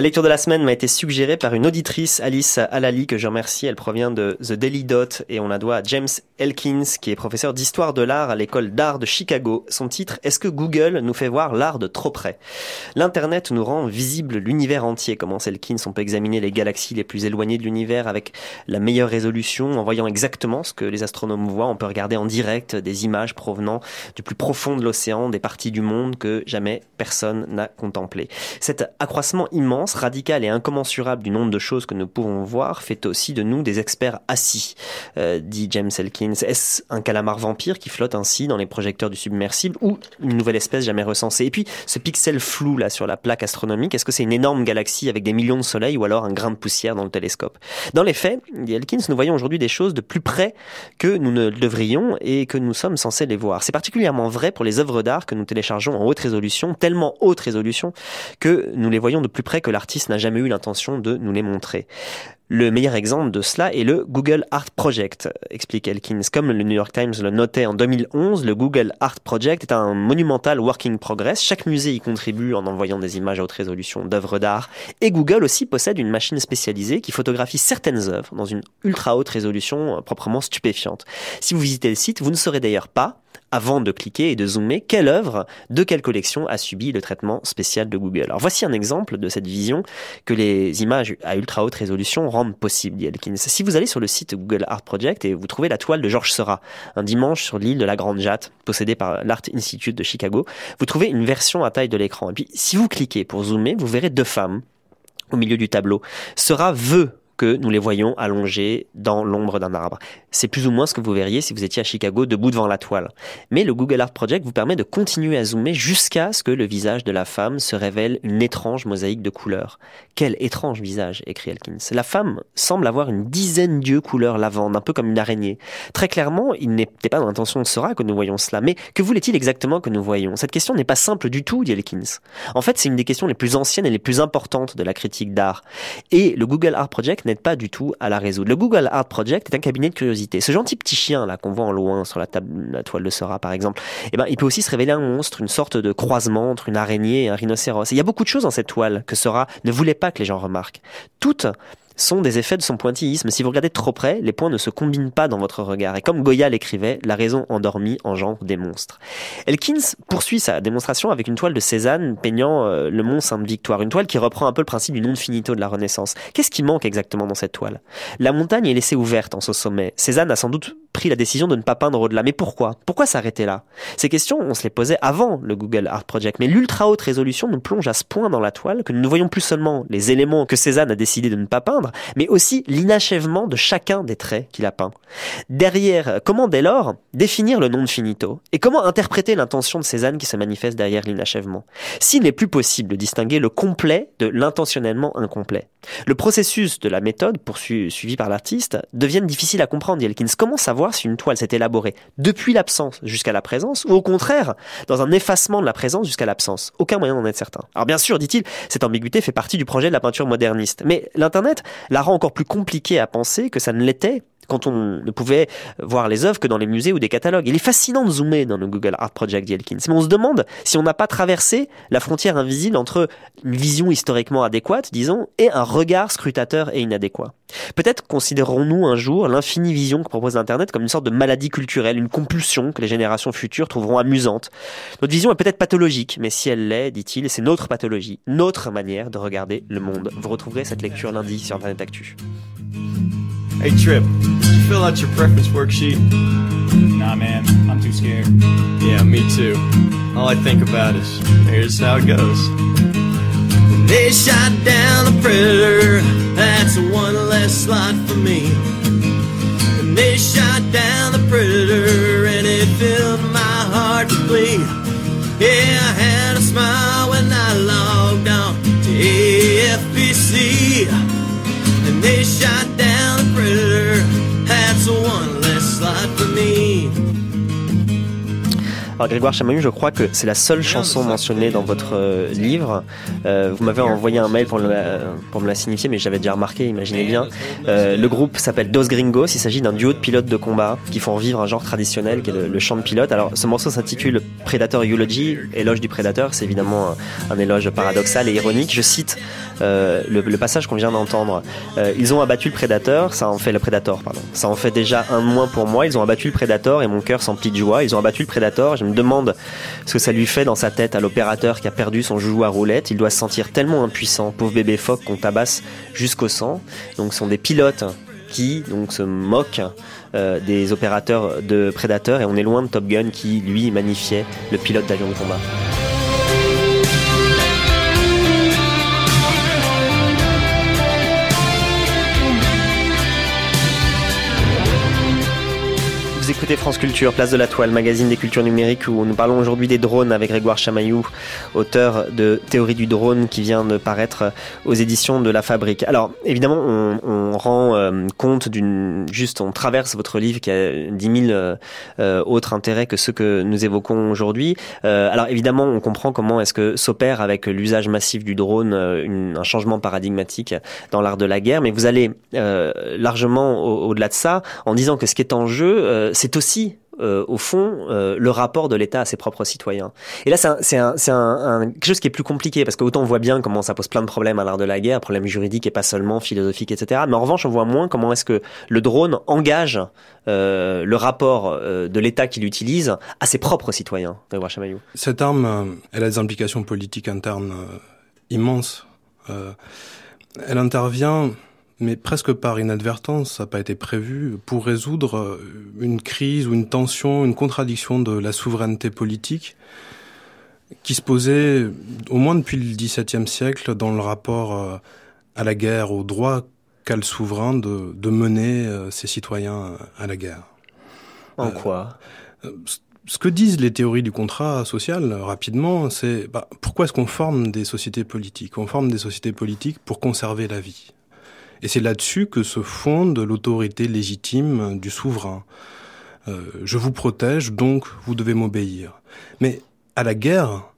La lecture de la semaine m'a été suggérée par une auditrice, Alice Alali, que je remercie. Elle provient de The Daily Dot et on la doit à James Elkins, qui est professeur d'histoire de l'art à l'école d'art de Chicago. Son titre, Est-ce que Google nous fait voir l'art de trop près? L'Internet nous rend visible l'univers entier, commence Elkins. On peut examiner les galaxies les plus éloignées de l'univers avec la meilleure résolution, en voyant exactement ce que les astronomes voient. On peut regarder en direct des images provenant du plus profond de l'océan, des parties du monde que jamais personne n'a contemplé. Cet accroissement immense radical et incommensurable du nombre de choses que nous pouvons voir fait aussi de nous des experts assis, euh, dit James Elkins. Est-ce un calamar vampire qui flotte ainsi dans les projecteurs du submersible ou une nouvelle espèce jamais recensée? Et puis, ce pixel flou là sur la plaque astronomique, est-ce que c'est une énorme galaxie avec des millions de soleils ou alors un grain de poussière dans le télescope? Dans les faits, dit Elkins, nous voyons aujourd'hui des choses de plus près que nous ne le devrions et que nous sommes censés les voir. C'est particulièrement vrai pour les œuvres d'art que nous téléchargeons en haute résolution, tellement haute résolution que nous les voyons de plus près que la l'artiste n'a jamais eu l'intention de nous les montrer. Le meilleur exemple de cela est le Google Art Project, explique Elkins. Comme le New York Times le notait en 2011, le Google Art Project est un monumental working progress. Chaque musée y contribue en envoyant des images à haute résolution d'œuvres d'art. Et Google aussi possède une machine spécialisée qui photographie certaines œuvres dans une ultra haute résolution euh, proprement stupéfiante. Si vous visitez le site, vous ne saurez d'ailleurs pas avant de cliquer et de zoomer, quelle œuvre de quelle collection a subi le traitement spécial de Google? Alors voici un exemple de cette vision que les images à ultra haute résolution rendent possible, dit. Si vous allez sur le site Google Art Project et vous trouvez la toile de Georges Seurat, un dimanche sur l'île de la Grande Jatte, possédée par l'Art Institute de Chicago, vous trouvez une version à taille de l'écran. Et puis si vous cliquez pour zoomer, vous verrez deux femmes au milieu du tableau. Seurat veut que nous les voyons allongés dans l'ombre d'un arbre. C'est plus ou moins ce que vous verriez si vous étiez à Chicago debout devant la toile. Mais le Google Art Project vous permet de continuer à zoomer jusqu'à ce que le visage de la femme se révèle une étrange mosaïque de couleurs. Quel étrange visage, écrit Elkins. La femme semble avoir une dizaine d'yeux couleur lavande, un peu comme une araignée. Très clairement, il n'était pas dans l'intention de Sora que nous voyons cela. Mais que voulait-il exactement que nous voyions? Cette question n'est pas simple du tout, dit Elkins. En fait, c'est une des questions les plus anciennes et les plus importantes de la critique d'art. Et le Google Art Project n'aide pas du tout à la résoudre. Le Google Art Project est un cabinet de curiosité. Ce gentil petit chien là qu'on voit en loin sur la, table, la toile de Sora par exemple, eh ben, il peut aussi se révéler un monstre, une sorte de croisement entre une araignée et un rhinocéros. Et il y a beaucoup de choses dans cette toile que Sora ne voulait pas que les gens remarquent. Toutes sont des effets de son pointillisme. Si vous regardez trop près, les points ne se combinent pas dans votre regard. Et comme Goya l'écrivait, la raison endormie engendre des monstres. Elkins poursuit sa démonstration avec une toile de Cézanne peignant euh, le mont Sainte-Victoire, une toile qui reprend un peu le principe du non finito de la Renaissance. Qu'est-ce qui manque exactement dans cette toile? La montagne est laissée ouverte en ce sommet. Cézanne a sans doute pris la décision de ne pas peindre au-delà. Mais pourquoi? Pourquoi s'arrêter là? Ces questions, on se les posait avant le Google Art Project. Mais l'ultra haute résolution nous plonge à ce point dans la toile que nous ne voyons plus seulement les éléments que Cézanne a décidé de ne pas peindre, mais aussi l'inachèvement de chacun des traits qu'il a peints. Derrière, comment dès lors définir le nom de finito? Et comment interpréter l'intention de Cézanne qui se manifeste derrière l'inachèvement? S'il n'est plus possible de distinguer le complet de l'intentionnellement incomplet. Le processus de la méthode poursuivi par l'artiste devient difficile à comprendre, Yelkins. Comment si une toile s'est élaborée depuis l'absence jusqu'à la présence, ou au contraire, dans un effacement de la présence jusqu'à l'absence Aucun moyen d'en être certain. Alors bien sûr, dit-il, cette ambiguïté fait partie du projet de la peinture moderniste, mais l'Internet la rend encore plus compliquée à penser que ça ne l'était quand on ne pouvait voir les œuvres que dans les musées ou des catalogues. Il est fascinant de zoomer dans le Google Art Project d'Yelkins, mais on se demande si on n'a pas traversé la frontière invisible entre une vision historiquement adéquate, disons, et un regard scrutateur et inadéquat. Peut-être considérerons-nous un jour l'infinie vision que propose Internet comme une sorte de maladie culturelle, une compulsion que les générations futures trouveront amusante. Notre vision est peut-être pathologique, mais si elle l'est, dit-il, c'est notre pathologie, notre manière de regarder le monde. Vous retrouverez cette lecture lundi sur Internet Actu. Hey Trip, did you fill out your preference worksheet? Nah, man, I'm too scared. Yeah, me too. All I think about is here's how it goes. They shot down a predator, that's one less slot for me. And they shot down the predator, and it filled my heart to bleed. Yeah, I had a smile when I logged on to AFPC. And they shot Alors Grégoire Chamaillou, je crois que c'est la seule chanson mentionnée dans votre euh, livre. Euh, vous m'avez envoyé un mail pour, me la signifier, mais j'avais déjà remarqué, imaginez bien. Euh, le groupe s'appelle Dos Gringos, il s'agit d'un duo de pilotes de combat qui font revivre un genre traditionnel qui est le, le chant de pilote. Alors ce morceau s'intitule Predator Eulogy, éloge du prédateur, c'est évidemment un, un, éloge paradoxal et ironique. Je cite euh, le, le, passage qu'on vient d'entendre. Euh, ils ont abattu le prédateur, ça en fait le prédateur, pardon. Ça en fait déjà un moins pour moi. Ils ont abattu le prédateur et mon cœur s'emplit de joie. Ils ont abattu le prédateur. Je me demande ce que ça lui fait dans sa tête à l'opérateur qui a perdu son joujou à roulette. Il doit se sentir tellement impuissant, pauvre bébé phoque qu'on tabasse jusqu'au sang. Donc ce sont des pilotes qui donc se moquent euh, des opérateurs de prédateurs et on est loin de Top Gun qui lui magnifiait le pilote d'avion de combat. Écoutez France Culture, place de la Toile, magazine des cultures numériques où nous parlons aujourd'hui des drones avec Grégoire Chamaillou, auteur de Théorie du drone qui vient de paraître aux éditions de La Fabrique. Alors évidemment, on, rend euh, compte d'une juste, on traverse votre livre qui a 10 000 euh, autres intérêts que ceux que nous évoquons aujourd'hui. Euh, alors évidemment, on comprend comment est-ce que s'opère avec l'usage massif du drone un changement paradigmatique dans l'art de la guerre, mais vous allez largement au-delà de ça en disant que ce qui est en jeu c'est aussi euh, au fond euh, le rapport de l'État à ses propres citoyens. Et là, c'est un, un, quelque chose qui est plus compliqué parce qu'autant on voit bien comment ça pose plein de problèmes à l'art de la guerre, problèmes juridiques et pas seulement philosophiques, etc. Mais en revanche, on voit moins comment est-ce que le drone engage euh, le rapport de l'État qu'il utilise à ses propres citoyens. Cette arme, elle a des implications politiques internes immenses. elle intervient mais presque par inadvertance, ça n'a pas été prévu, pour résoudre une crise ou une tension, une contradiction de la souveraineté politique qui se posait au moins depuis le XVIIe siècle dans le rapport à la guerre, au droit qu'a le souverain de, de mener ses citoyens à la guerre. En quoi? ce que disent les théories du contrat social, rapidement, c'est bah, pourquoi est-ce qu'on forme des sociétés politiques? On forme des sociétés politiques pour conserver la vie. Et c'est là-dessus que se fonde l'autorité légitime du souverain. Euh, je vous protège, donc vous devez m'obéir. Mais à la guerre,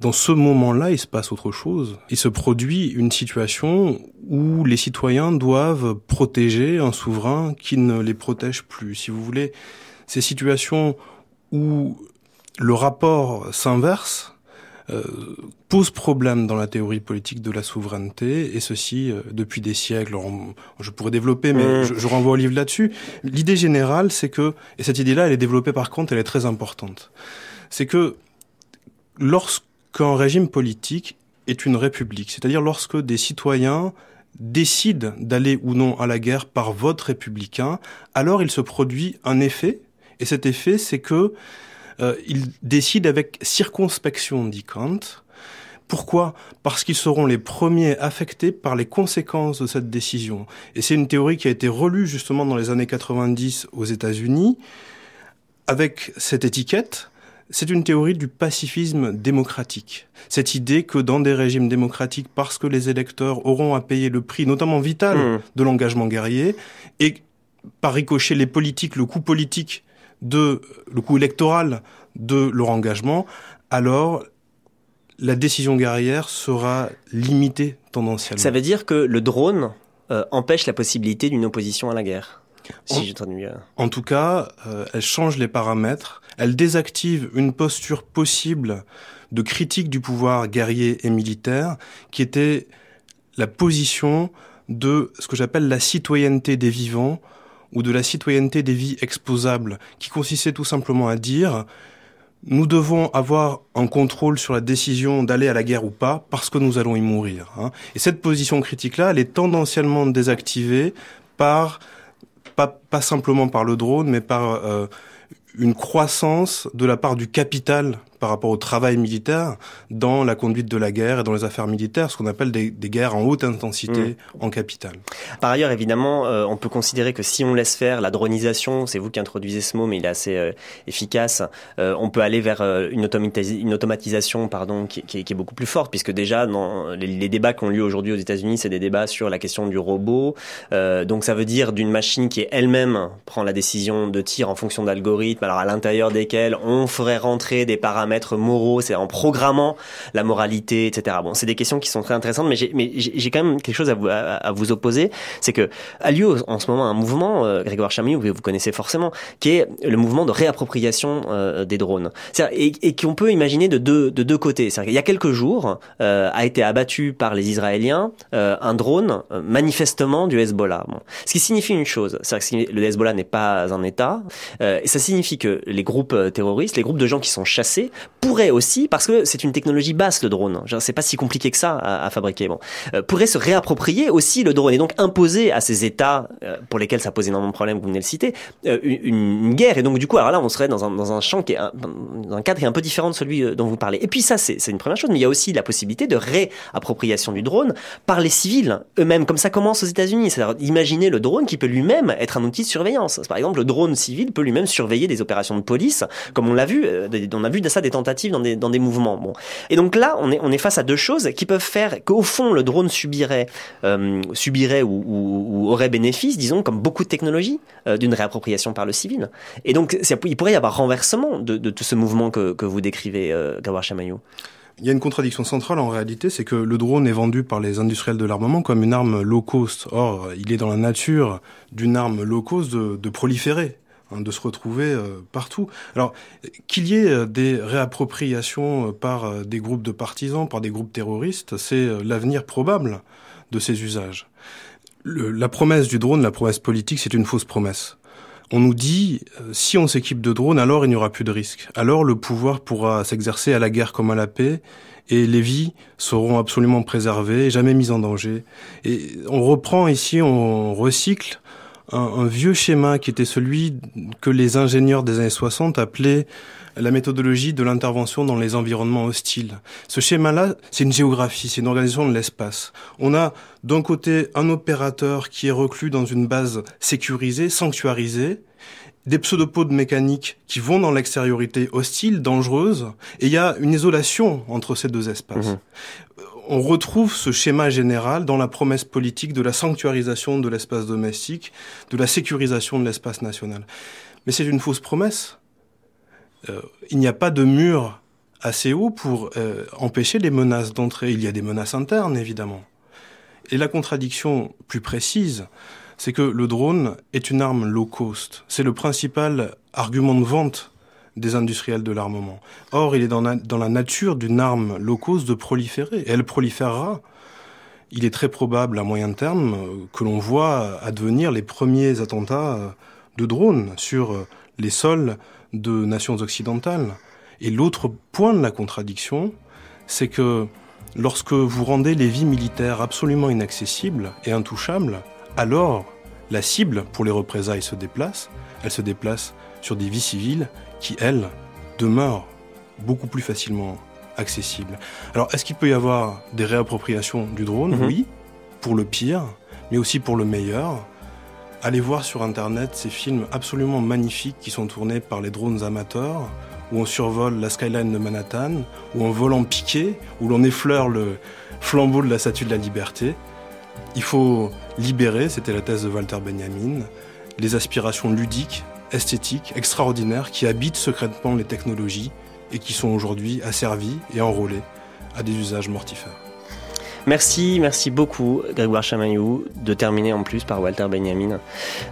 dans ce moment-là, il se passe autre chose. Il se produit une situation où les citoyens doivent protéger un souverain qui ne les protège plus. Si vous voulez, ces situations où le rapport s'inverse pose problème dans la théorie politique de la souveraineté, et ceci euh, depuis des siècles. je pourrais développer, mais je, je, renvoie au livre là-dessus. L'idée générale, c'est que, et cette idée-là, elle est développée par contre, elle est très importante, c'est que lorsque qu'un régime politique est une république, c'est-à-dire lorsque des citoyens décident d'aller ou non à la guerre par vote républicain, alors il se produit un effet, et cet effet, c'est que euh, ils décident avec circonspection, dit Kant. Pourquoi? Parce qu'ils seront les premiers affectés par les conséquences de cette décision. Et c'est une théorie qui a été relue justement dans les années 90 aux États-Unis, avec cette étiquette, c'est une théorie du pacifisme démocratique. Cette idée que dans des régimes démocratiques, parce que les électeurs auront à payer le prix, notamment vital, mmh. de l'engagement guerrier, et par ricochet les politiques, le coût politique de, le coût électoral de leur engagement, alors la décision guerrière sera limitée tendanciellement. Ça veut dire que le drone euh, empêche la possibilité d'une opposition à la guerre si en, en tout cas, euh, elle change les paramètres, elle désactive une posture possible de critique du pouvoir guerrier et militaire, qui était la position de ce que j'appelle la citoyenneté des vivants ou de la citoyenneté des vies exposables, qui consistait tout simplement à dire nous devons avoir un contrôle sur la décision d'aller à la guerre ou pas parce que nous allons y mourir. Hein. Et cette position critique-là, elle est tendanciellement désactivée par pas, simplement par le drone, mais par euh, une croissance de la part du capital par rapport au travail militaire dans la conduite de la guerre et dans les affaires militaires, ce qu'on appelle des, des, guerres en haute intensité mmh. en capitale. Par ailleurs, évidemment, euh, on peut considérer que si on laisse faire la dronisation, c'est vous qui introduisez ce mot, mais il est assez euh, efficace, euh, on peut aller vers une, automatis une, automatisation pardon, qui, qui, qui, est beaucoup plus forte, puisque déjà, dans les, les débats qui ont lieu aujourd'hui aux États-Unis, c'est des débats sur la question du robot. Donc ça veut dire d'une machine qui elle-même prend la décision de tir en fonction d'algorithmes, alors à l'intérieur desquels on ferait rentrer des paramètres paramètres moraux, c'est en programmant la moralité, etc. Bon, c'est des questions qui sont très intéressantes, mais j'ai quand même quelque chose à vous, à, vous opposer, c'est que a lieu en ce moment un mouvement, euh, Grégoire Chamillou, vous, vous connaissez forcément, qui est le mouvement de réappropriation euh, des drones, et, et qu'on peut imaginer de deux, de deux côtés. Il y a quelques jours, euh, a été abattu par les Israéliens euh, un drone euh, manifestement du Hezbollah. Bon. Ce qui signifie une chose, c'est que le Hezbollah n'est pas un État, et ça signifie que les groupes terroristes, les groupes de gens qui sont chassés, pourrait aussi, parce que c'est une technologie basse le drone, c'est pas si compliqué que ça à, fabriquer, bon, euh, pourrait se réapproprier aussi le drone et donc imposer à ces États euh, pour lesquels ça pose énormément de problèmes, vous venez de le citer, euh, une, une, guerre. Et donc du coup, alors là, on serait dans un, dans un champ qui est un, dans un cadre qui est un peu différent de celui euh, dont vous parlez. Et puis ça, c'est une première chose, mais il y a aussi la possibilité de réappropriation du drone par les civils eux-mêmes, comme ça commence aux États-Unis. C'est-à-dire imaginer le drone qui peut lui-même être un outil de surveillance. Par exemple, le drone civil peut lui-même surveiller des opérations de police, comme on l'a vu, on a vu ça des tentatives dans des, mouvements. Bon. Et donc là, on est, face à deux choses qui peuvent faire qu'au fond, le drone subirait, euh, subirait ou, aurait bénéfice, disons, comme beaucoup de technologies, euh, d'une réappropriation par le civil. Et donc, il pourrait y avoir renversement de, tout ce mouvement que, vous décrivez, euh, Gawar Chamaillou. Il y a une contradiction centrale en réalité, c'est que le drone est vendu par les industriels de l'armement comme une arme low cost. Or, il est dans la nature d'une arme low cost de proliférer Hein, de se retrouver euh, partout. Alors, qu'il y ait euh, des réappropriations euh, par des groupes de partisans, par des groupes terroristes, c'est l'avenir probable de ces usages. La promesse du drone, la promesse politique, c'est une fausse promesse. On nous dit, si on s'équipe de drones, alors il n'y aura plus de risque. Alors le pouvoir pourra s'exercer à la guerre comme à la paix, et les vies seront absolument préservées, jamais mises en danger. Et on reprend ici, on recycle un, vieux schéma qui était celui que les ingénieurs des années 60 appelaient la méthodologie de l'intervention dans les environnements hostiles. Ce schéma-là, c'est une géographie, c'est une organisation de l'espace. On a d'un côté un opérateur qui est reclus dans une base sécurisée, sanctuarisée, des pseudopodes mécaniques qui vont dans l'extériorité hostile, dangereuse, et il y a une isolation entre ces deux espaces. Mmh on retrouve ce schéma général dans la promesse politique de la sanctuarisation de l'espace domestique, de la sécurisation de l'espace national. Mais c'est une fausse promesse. Euh, il n'y a pas de mur assez haut pour euh, empêcher les menaces d'entrée. Il y a des menaces internes, évidemment. Et la contradiction plus précise, c'est que le drone est une arme low cost. C'est le principal argument de vente des industriels de l'armement. Or, il est dans la, nature d'une arme low cost de proliférer. Elle proliférera. Il est très probable à moyen terme que l'on voit advenir les premiers attentats de drones sur les sols de nations occidentales. Et l'autre point de la contradiction, c'est que lorsque vous rendez les vies militaires absolument inaccessibles et intouchables, alors la cible pour les représailles se déplace, elle se déplace sur des vies civiles qui, elles, demeurent beaucoup plus facilement accessibles. Alors, est-ce qu'il peut y avoir des réappropriations du drone Mhm. Oui, pour le pire, mais aussi pour le meilleur. Allez voir sur Internet ces films absolument magnifiques qui sont tournés par les drones amateurs, où on survole la skyline de Manhattan, où on vole en piqué, où l'on effleure le flambeau de la Statue de la Liberté. Il faut libérer, c'était la thèse de Walter Benjamin, les aspirations ludiques, esthétiques, extraordinaires qui habitent secrètement les technologies et qui sont aujourd'hui asservies et enrôlées à des usages mortifères. Merci, merci beaucoup Grégoire Chamaillou de terminer en plus par Walter Benjamin.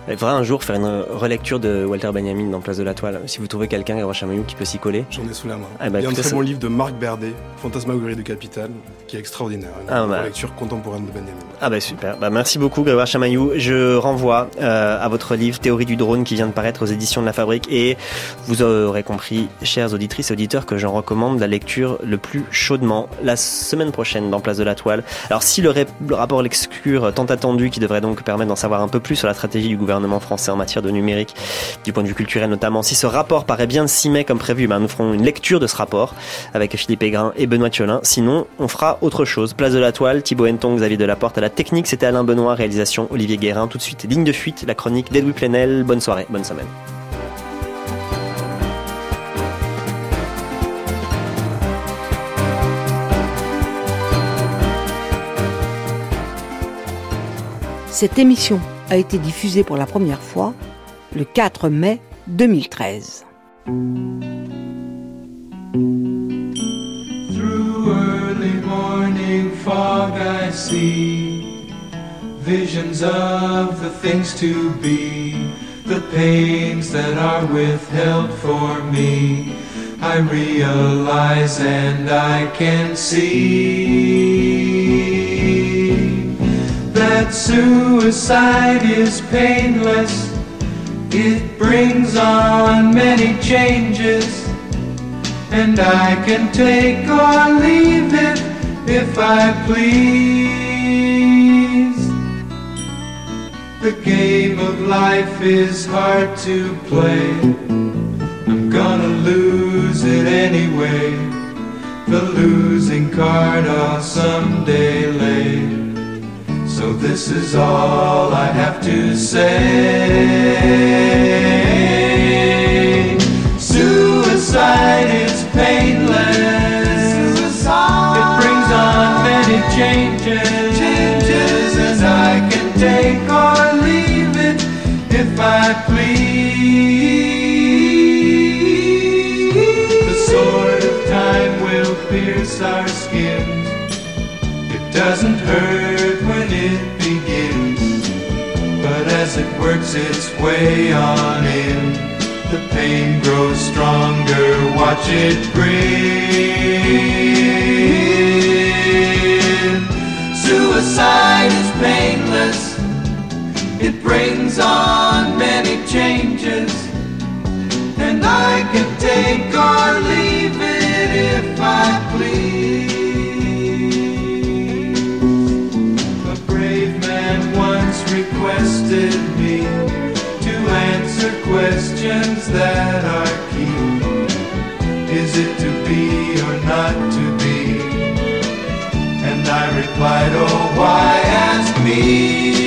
Il faudra un jour faire une relecture de Walter Benjamin dans Place de la Toile. Si vous trouvez quelqu'un, Grégoire Chamaillou, qui peut s'y coller. J'en ai sous la main. Ah bah, Il y a un très ça- bon livre de Marc Berdet, Fantasmagorie du Capital, qui est extraordinaire. Une Ah bah. lecture contemporaine de Benjamin. Ah bah super, bah merci beaucoup Grégoire Chamaillou. Je renvoie euh, à votre livre Théorie du drone qui vient de paraître aux éditions de la Fabrique et vous aurez compris, chères auditrices et auditeurs, que j'en recommande la lecture le plus chaudement la semaine prochaine dans Place de la Toile. Alors si le, rapport L'Excure tant attendu qui devrait donc permettre d'en savoir un peu plus sur la stratégie du gouvernement français en matière de numérique, du point de vue culturel notamment, si ce rapport paraît bien le 6 mai comme prévu, ben nous ferons une lecture de ce rapport avec Philippe Aigrin et Benoît Thiolin. Sinon, on fera autre chose. Place de la Toile, Thibaut Henton, Xavier Delaporte à la technique, c'était Alain Benoît, réalisation Olivier Guérin. Tout de suite, ligne de fuite, la chronique d'Edoui Plenel. Bonne soirée, bonne semaine. Cette émission a été diffusée pour la première fois le 4 mai 2013. Through early morning fog, I see visions of the things to be, the pains that are withheld for me. I realize and I can see suicide is painless. It brings on many changes. And I can take or leave it if I please. The game of life is hard to play. I'm gonna lose it anyway. The losing card I'll someday lay. So this is all I have to say. Suicide is painless. It brings on many changes. Changes, and I can take or leave it if I please. The sword of time will pierce our skins. Doesn't hurt when it begins, but as it works its way on in, the pain grows stronger. Watch it grin. Suicide is painless. It brings on many changes, and I can take or leave it if I please. Requested me to answer questions that are key. Is it to be or not to be? And I replied, Oh, why ask me?